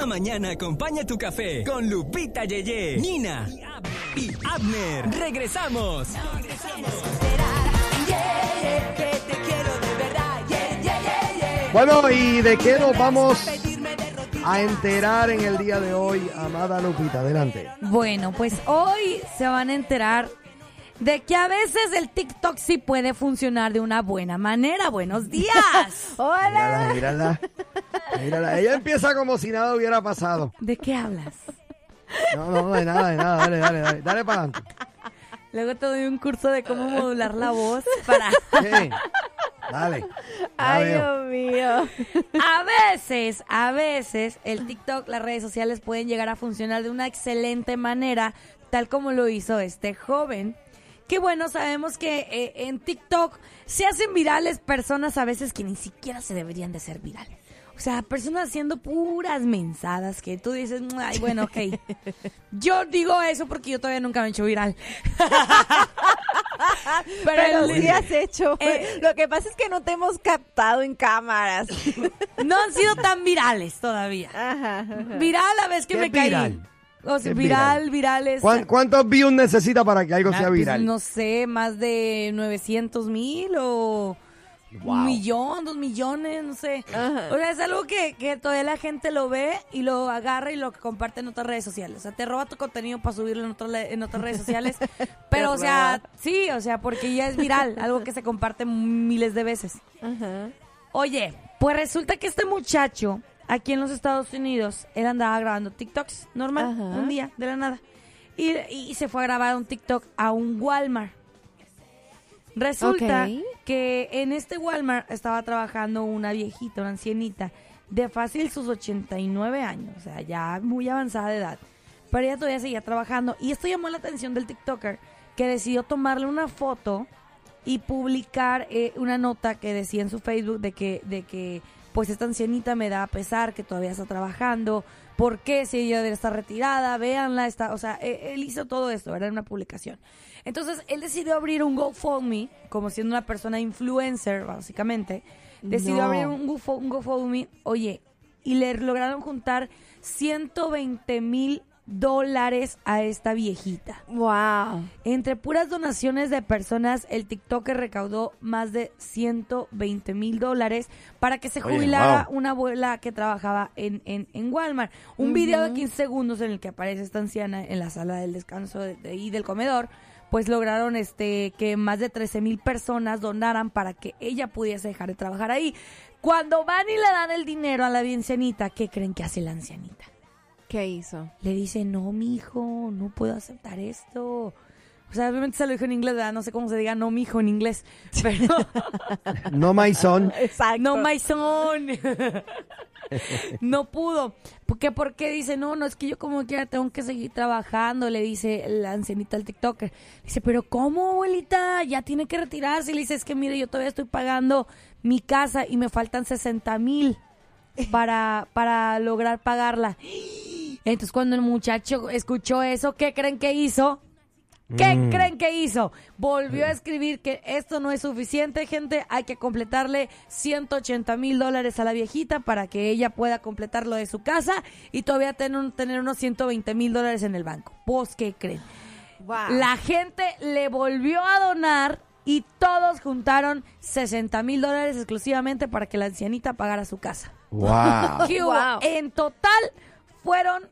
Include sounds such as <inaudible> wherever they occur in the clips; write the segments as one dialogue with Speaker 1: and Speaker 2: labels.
Speaker 1: Cada mañana acompaña tu café con Lupita Yeye, Nina y Abner. Regresamos.
Speaker 2: Bueno, ¿y de qué nos vamos a enterar en el día de hoy, amada Lupita? Adelante.
Speaker 3: Bueno, pues hoy se van a enterar de que a veces el TikTok sí puede funcionar de una buena manera. Buenos días. <laughs>
Speaker 2: Mírala, mírala. Mírala. Ella empieza como si nada hubiera pasado.
Speaker 3: ¿De qué hablas?
Speaker 2: No, no, de nada, de nada. Dale, dale, dale. Dale para adelante.
Speaker 3: Luego te doy un curso de cómo modular la voz para...
Speaker 2: Sí. Dale.
Speaker 4: Ay. Dios mío.
Speaker 3: A veces, a veces el TikTok, las redes sociales pueden llegar a funcionar de una excelente manera, tal como lo hizo este joven. Que bueno, sabemos que eh, en TikTok se hacen virales personas a veces que ni siquiera se deberían de ser virales. O sea, personas haciendo puras mensadas que tú dices, ay, bueno, ok. <laughs> Yo digo eso porque yo todavía nunca me he hecho viral. <laughs>
Speaker 4: Pero
Speaker 3: el-
Speaker 4: sí has hecho.
Speaker 3: Eh,
Speaker 4: Lo que pasa es que no te hemos captado en cámaras. <laughs>
Speaker 3: no han sido tan virales todavía.
Speaker 4: Ajá, ajá.
Speaker 3: Viral a vez que
Speaker 2: ¿Qué
Speaker 3: me caí.
Speaker 2: viral?
Speaker 3: O sea,
Speaker 2: ¿Qué es
Speaker 3: viral, viral es...
Speaker 2: ¿Cuán- ¿Cuántos views necesita para que algo
Speaker 3: Ah,
Speaker 2: sea
Speaker 3: pues,
Speaker 2: viral?
Speaker 3: no sé, más de 900 mil o
Speaker 2: Wow.
Speaker 3: un millón, dos millones, no sé.
Speaker 4: Ajá.
Speaker 3: O sea, es algo que, que todavía la gente lo ve y lo agarra y lo comparte en otras redes sociales. O sea, te roba tu contenido para subirlo en, otras en otras redes sociales. <laughs> Pero, o sea, sí, o sea, porque ya es viral, algo que se comparte miles de veces.
Speaker 4: Ajá.
Speaker 3: Oye, pues resulta que este muchacho, aquí en los Estados Unidos, él andaba grabando TikToks, normal,
Speaker 4: Ajá.
Speaker 3: un día, de la nada. Y, y se fue a grabar un TikTok a un Walmart. Resulta
Speaker 4: Ok.
Speaker 3: Que en este Walmart estaba trabajando una viejita, una ancianita, de fácil sus 89 años, o sea, ya muy avanzada de edad. Pero ella todavía seguía trabajando. Y esto llamó la atención del TikToker, que decidió tomarle una foto y publicar eh, una nota que decía en su Facebook de que, de que pues esta ancianita me da a pesar que todavía está trabajando, ¿por qué si ella debe estar retirada? Véanla, está, o sea, eh, él hizo todo esto, era una publicación. Entonces, él decidió abrir un GoFundMe, como siendo una persona influencer, básicamente, decidió
Speaker 4: No.
Speaker 3: abrir un, Gofo- un GoFundMe, oye, y le lograron juntar 120 mil dólares a esta viejita.
Speaker 4: Wow.
Speaker 3: Entre puras donaciones de personas, el TikToker recaudó más de 120 mil dólares para que se
Speaker 2: Oye,
Speaker 3: jubilara
Speaker 2: wow.
Speaker 3: una abuela que trabajaba en, en, en Walmart. Un video de 15 segundos en el que aparece esta anciana en la sala del descanso de, de ahí del comedor, pues lograron este que más de 13 mil personas donaran para que ella pudiese dejar de trabajar ahí. Cuando van y le dan el dinero a la ancianita, ¿qué creen que hace la ancianita?
Speaker 4: ¿Qué hizo?
Speaker 3: le dice, no, mijo, no puedo aceptar esto. O sea, obviamente se lo dijo en inglés, ¿verdad? No sé cómo se diga no, mijo, en inglés. <laughs> Pero,
Speaker 2: No, my son. <laughs>
Speaker 4: Exacto.
Speaker 3: no, my son. <laughs> no pudo. Porque, ¿Por qué? Dice, no, no, es que yo como quiera tengo que seguir trabajando, le dice la ancianita al TikToker. Dice, pero ¿cómo, abuelita? Ya tiene que retirarse. Y le dice, es que mire, yo todavía estoy pagando mi casa y me faltan 60 mil para, para lograr pagarla. Entonces cuando el muchacho escuchó eso, ¿qué creen que hizo? ¿Qué
Speaker 2: Mm.
Speaker 3: creen que hizo? Volvió a escribir que esto no es suficiente, gente. Hay que completarle 180 mil dólares a la viejita para que ella pueda completar lo de su casa y todavía tener, un- tener unos 120 mil dólares en el banco. ¿Vos qué creen?
Speaker 4: Wow.
Speaker 3: La gente le volvió a donar y todos juntaron 60 mil dólares exclusivamente para que la ancianita pagara su casa.
Speaker 2: Wow.
Speaker 4: Wow.
Speaker 3: En total fueron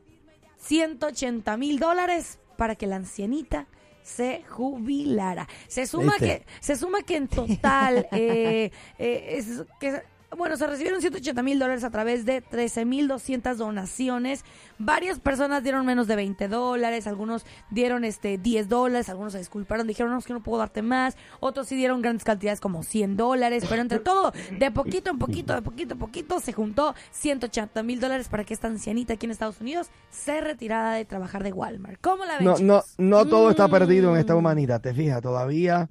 Speaker 3: 180 mil dólares para que la ancianita se jubilara. Se suma
Speaker 2: ¿Viste?
Speaker 3: que se suma que en total <laughs> eh, eh, es que bueno, se recibieron 180 mil dólares a través de 13 mil 200 donaciones. Varias personas dieron menos de 20 dólares, algunos dieron este 10 dólares, algunos se disculparon, dijeron, no, es que no puedo darte más. Otros sí dieron grandes cantidades como 100 dólares, pero entre todo, de poquito en poquito, de poquito en poquito, se juntó 180 mil dólares para que esta ancianita aquí en Estados Unidos se retirara de trabajar de Walmart. ¿Cómo la ven,
Speaker 2: No, no,
Speaker 3: chicos?
Speaker 2: no todo está
Speaker 3: Mm.
Speaker 2: perdido en esta humanidad, te fijas, todavía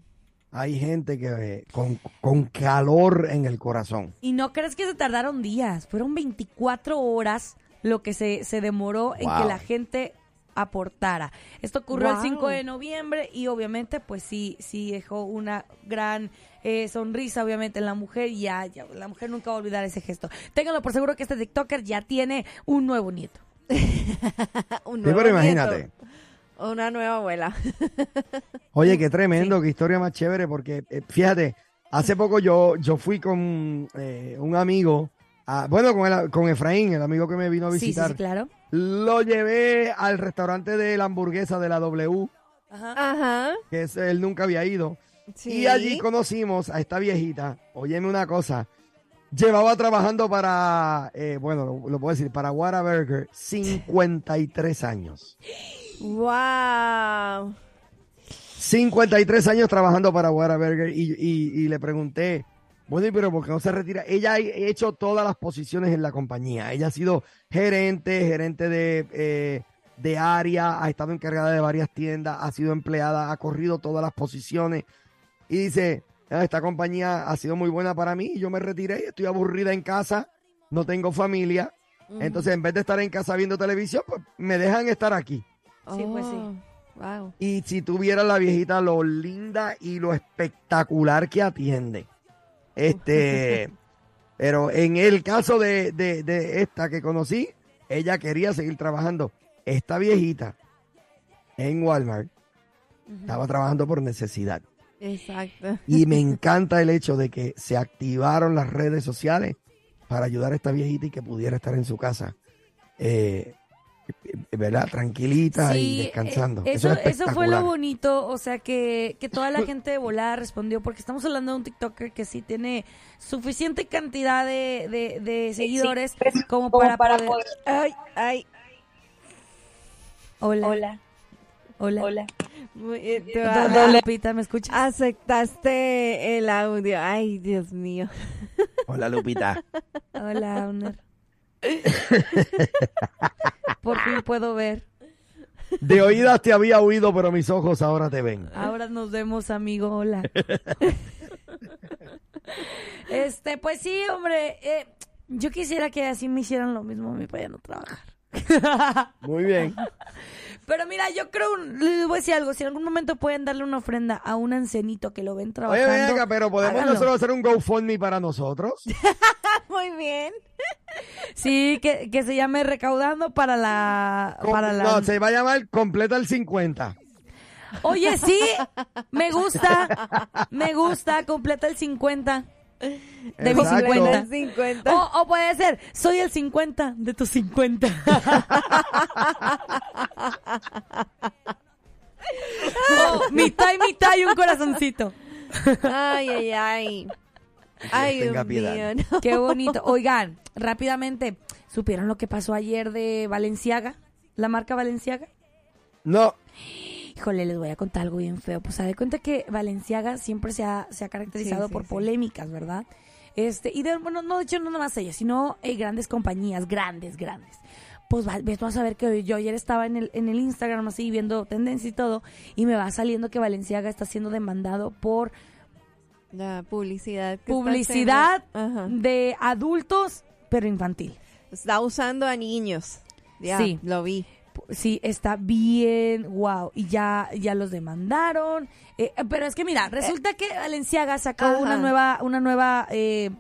Speaker 2: hay gente que eh, con, con calor en el corazón.
Speaker 3: Y no crees que se tardaron días, fueron 24 horas lo que se, se demoró en que la gente aportara. Esto ocurrió el
Speaker 4: Wow.
Speaker 3: 5 de noviembre y obviamente pues sí, sí dejó una gran eh, sonrisa obviamente en la mujer y ya, ya, la mujer nunca va a olvidar ese gesto. Ténganlo por seguro que este TikToker ya tiene un nuevo nieto. <laughs>
Speaker 4: Un
Speaker 2: Sí,
Speaker 4: nuevo
Speaker 2: pero imagínate.
Speaker 4: Una nueva abuela. <laughs>
Speaker 2: Oye, qué tremendo, qué historia más chévere, porque eh, fíjate, hace poco yo, yo fui con eh, un amigo, a- bueno, con, el- con Efraín, el amigo que me vino a
Speaker 3: Sí, sí,
Speaker 2: visitar.
Speaker 3: sí, claro.
Speaker 2: Lo llevé al restaurante de la hamburguesa de la W,
Speaker 3: Ajá.
Speaker 4: Ajá.
Speaker 2: que es- él nunca había ido.
Speaker 4: Sí.
Speaker 2: Y allí conocimos a esta viejita. Óyeme una cosa. Llevaba trabajando para, eh, bueno, lo, lo puedo decir, para Whataburger 53 años. <gasps> <gasps>
Speaker 4: Wow.
Speaker 2: 53 años trabajando para Whataburger y, y, y le pregunté, bueno, ¿y pero por qué no se retira? Ella ha hecho todas las posiciones en la compañía. Ella ha sido gerente, gerente de, eh, de área, ha estado encargada de varias tiendas, ha sido empleada, ha corrido todas las posiciones. Y dice, "Ah, esta compañía ha sido muy buena para mí, yo me retiré, estoy aburrida en casa, no tengo familia. Entonces, en vez de estar en casa viendo televisión, pues me dejan estar aquí.
Speaker 3: Sí, pues sí.
Speaker 4: Oh, Wow.
Speaker 2: Y si tuviera la viejita lo linda y lo espectacular que atiende. Este, <laughs> pero en el caso de, de- de esta que conocí, ella quería seguir trabajando. Esta viejita en Walmart estaba trabajando por necesidad.
Speaker 4: Exacto.
Speaker 2: Y me <laughs> encanta el hecho de que se activaron las redes sociales para ayudar a esta viejita y que pudiera estar en su casa. eh, ¿Verdad? Tranquilita y
Speaker 3: Sí,
Speaker 2: descansando.
Speaker 3: eh, Eso,
Speaker 2: es
Speaker 3: eso fue lo bonito, o sea, que, que toda la gente de volada respondió, porque estamos hablando de un TikToker que sí tiene suficiente cantidad de, de, de seguidores como, para, poder...
Speaker 4: Ay, ay.
Speaker 3: Hola. Hola. Hola.
Speaker 4: Muy- eh, te va-
Speaker 3: do- Lupita, ¿me escuchas?
Speaker 4: Aceptaste el audio. Ay, Dios mío.
Speaker 2: Hola, Lupita. <laughs>
Speaker 3: Hola, Honor. <laughs> Por fin puedo ver.
Speaker 2: De oídas te había oído, pero mis ojos ahora te ven.
Speaker 3: Ahora nos vemos, amigo. Hola. <laughs> Este, pues sí, hombre. eh, yo quisiera que así me hicieran lo mismo a mí para ya no trabajar. <laughs>
Speaker 2: Muy bien.
Speaker 3: Pero mira, yo creo, les voy a decir algo, si en algún momento pueden darle una ofrenda a un ancianito que lo ven
Speaker 2: Oye,
Speaker 3: trabajando.
Speaker 2: ven acá, pero podemos
Speaker 3: háganlo.
Speaker 2: nosotros hacer un GoFundMe para nosotros. <laughs>
Speaker 4: Muy bien.
Speaker 3: Sí, que, que se llame recaudando para la...
Speaker 2: Com-
Speaker 3: Para la...
Speaker 2: No, se va a llamar Completa el 50.
Speaker 3: Oye, sí, me <laughs> gusta, me gusta, completa el 50 de mis
Speaker 2: Exacto.
Speaker 3: 50.
Speaker 4: 50.
Speaker 3: O, o puede ser, soy el 50 de tus 50. <laughs> o mitad y mitad y un corazoncito.
Speaker 4: Ay, ay, ay. <laughs> Ay, Dios
Speaker 2: tenga piedad.
Speaker 4: mío. <laughs> no.
Speaker 3: Qué bonito. Oigan, rápidamente, ¿supieron lo que pasó ayer de Valenciaga? La marca Valenciaga.
Speaker 2: No,
Speaker 3: Híjole, les voy a contar algo bien feo. Pues se de cuenta que Valenciaga siempre se ha, se ha caracterizado
Speaker 4: Sí, sí,
Speaker 3: por
Speaker 4: sí.
Speaker 3: polémicas, ¿verdad? Este, y de, bueno, no de hecho no nada más ella, sino eh, grandes compañías, grandes, grandes. Pues va- ves tú a saber que yo ayer estaba en el, en el Instagram así viendo tendencia y todo, y me va saliendo que Valenciaga está siendo demandado por
Speaker 4: La publicidad. que
Speaker 3: publicidad de adultos, pero infantil.
Speaker 4: Está usando a niños. Ya,
Speaker 3: Sí.
Speaker 4: lo vi.
Speaker 3: Sí, está bien, wow. Y ya, ya los demandaron. Eh, pero es que mira, resulta que Valenciaga sacó
Speaker 4: Ajá.
Speaker 3: una nueva, una nueva eh,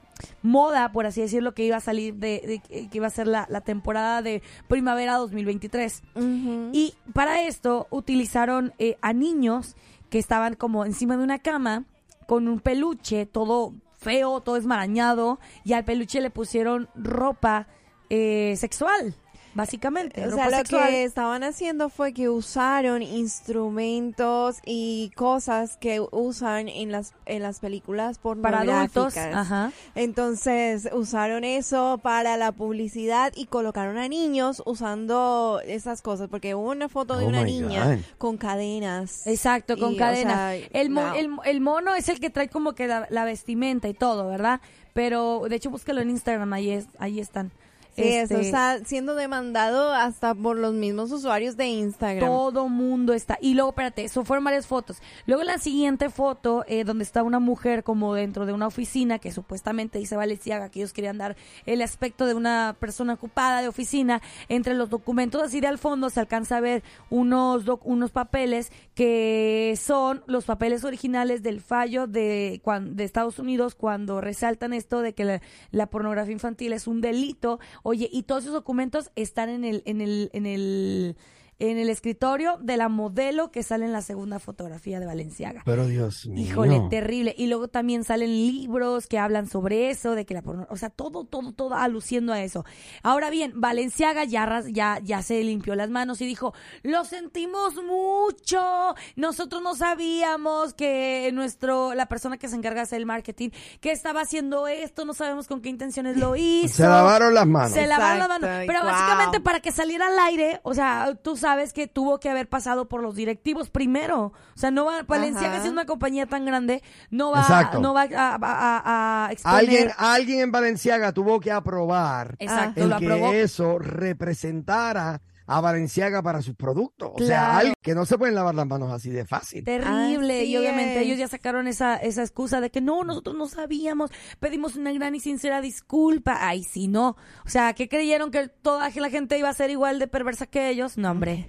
Speaker 3: moda, por así decirlo, que iba a salir de, de- que iba a ser la, la temporada de primavera 2023.
Speaker 4: Ujú.
Speaker 3: Y para esto utilizaron eh, a niños que estaban como encima de una cama con un peluche todo feo, todo esmarañado, y al peluche le pusieron ropa eh, sexual, básicamente.
Speaker 4: O
Speaker 3: ropa
Speaker 4: sea, lo
Speaker 3: sexual.
Speaker 4: que estaban haciendo fue que usaron instrumentos y cosas que usan en las en las películas
Speaker 3: para adultos.
Speaker 4: pornográficas.
Speaker 3: Ajá.
Speaker 4: Entonces usaron eso para la publicidad y colocaron a niños usando esas cosas porque hubo una foto de
Speaker 2: Oh
Speaker 4: una niña
Speaker 2: God.
Speaker 4: con cadenas.
Speaker 3: Exacto, con
Speaker 4: Y, o
Speaker 3: cadenas.
Speaker 4: sea,
Speaker 3: el, mo-
Speaker 4: no.
Speaker 3: el, el mono es el que trae como que la, la vestimenta y todo, ¿verdad? Pero de hecho búscalo en Instagram, ahí, es, ahí están. Este,
Speaker 4: está siendo demandado hasta por los mismos usuarios de Instagram.
Speaker 3: Todo mundo está. Y luego, espérate, eso fueron varias fotos. Luego la siguiente foto, eh, donde está una mujer como dentro de una oficina, que supuestamente dice Valenciaga que ellos querían dar el aspecto de una persona ocupada de oficina. Entre los documentos así de al fondo se alcanza a ver unos, doc- unos papeles que son los papeles originales del fallo de, de Estados Unidos cuando resaltan esto de que la, la pornografía infantil es un delito. Oye, y todos esos documentos están en el, en el, en el, en el escritorio de la modelo que sale en la segunda fotografía de Valenciaga.
Speaker 2: Pero Dios mío.
Speaker 3: Híjole, terrible. Y luego también salen libros que hablan sobre eso, de que la porno, o sea, todo, todo, todo aluciendo a eso. Ahora bien, Valenciaga ya, ya, ya se limpió las manos y dijo, lo sentimos mucho, nosotros no sabíamos que nuestro, la persona que se encarga de hacer el marketing, que estaba haciendo esto, no sabemos con qué intenciones lo hizo.
Speaker 2: Se lavaron las manos.
Speaker 3: Se lavaron las manos. Pero
Speaker 4: wow.
Speaker 3: básicamente para que saliera al aire, o sea, tú sabes que tuvo que haber pasado por los directivos primero. O sea, no va, Valenciaga
Speaker 4: Ajá.
Speaker 3: siendo una compañía tan grande, no va,
Speaker 2: Exacto.
Speaker 3: no va a, a- a- a exponer.
Speaker 2: Alguien, alguien en Valenciaga tuvo que aprobar
Speaker 3: Exacto,
Speaker 2: el
Speaker 3: lo
Speaker 2: que
Speaker 3: aprobó.
Speaker 2: eso representara a Valenciaga para sus productos. O sea, que no se pueden lavar las manos así de fácil.
Speaker 3: Terrible.
Speaker 4: Así
Speaker 3: y obviamente
Speaker 4: es.
Speaker 3: ellos ya sacaron esa, esa excusa de que no, nosotros no sabíamos, pedimos una gran y sincera disculpa. Ay, sí, no. O sea, ¿qué creyeron que toda la gente iba a ser igual de perversa que ellos? No, hombre.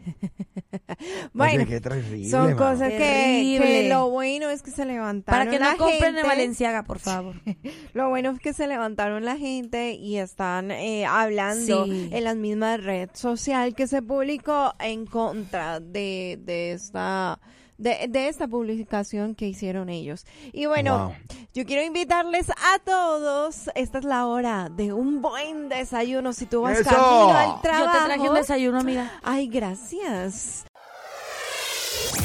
Speaker 3: <laughs>
Speaker 4: Bueno,
Speaker 2: Oye, qué terrible,
Speaker 4: son cosas que, lo bueno es que se levantaron
Speaker 3: Para que
Speaker 4: la
Speaker 3: no compren
Speaker 4: gente.
Speaker 3: en Valenciaga, por <laughs> favor. <laughs>
Speaker 4: Lo bueno es que se levantaron la gente y están eh, hablando
Speaker 3: Sí.
Speaker 4: en la misma red social que se publicó en contra de, de esta de, de esta publicación que hicieron ellos. Y bueno,
Speaker 2: Wow.
Speaker 4: yo quiero invitarles a todos. Esta es la hora de un buen desayuno. Si tú vas
Speaker 2: ¡Eso!
Speaker 4: camino al
Speaker 3: Yo
Speaker 4: trabajo.
Speaker 3: te traje un desayuno, amiga.
Speaker 4: Ay, gracias.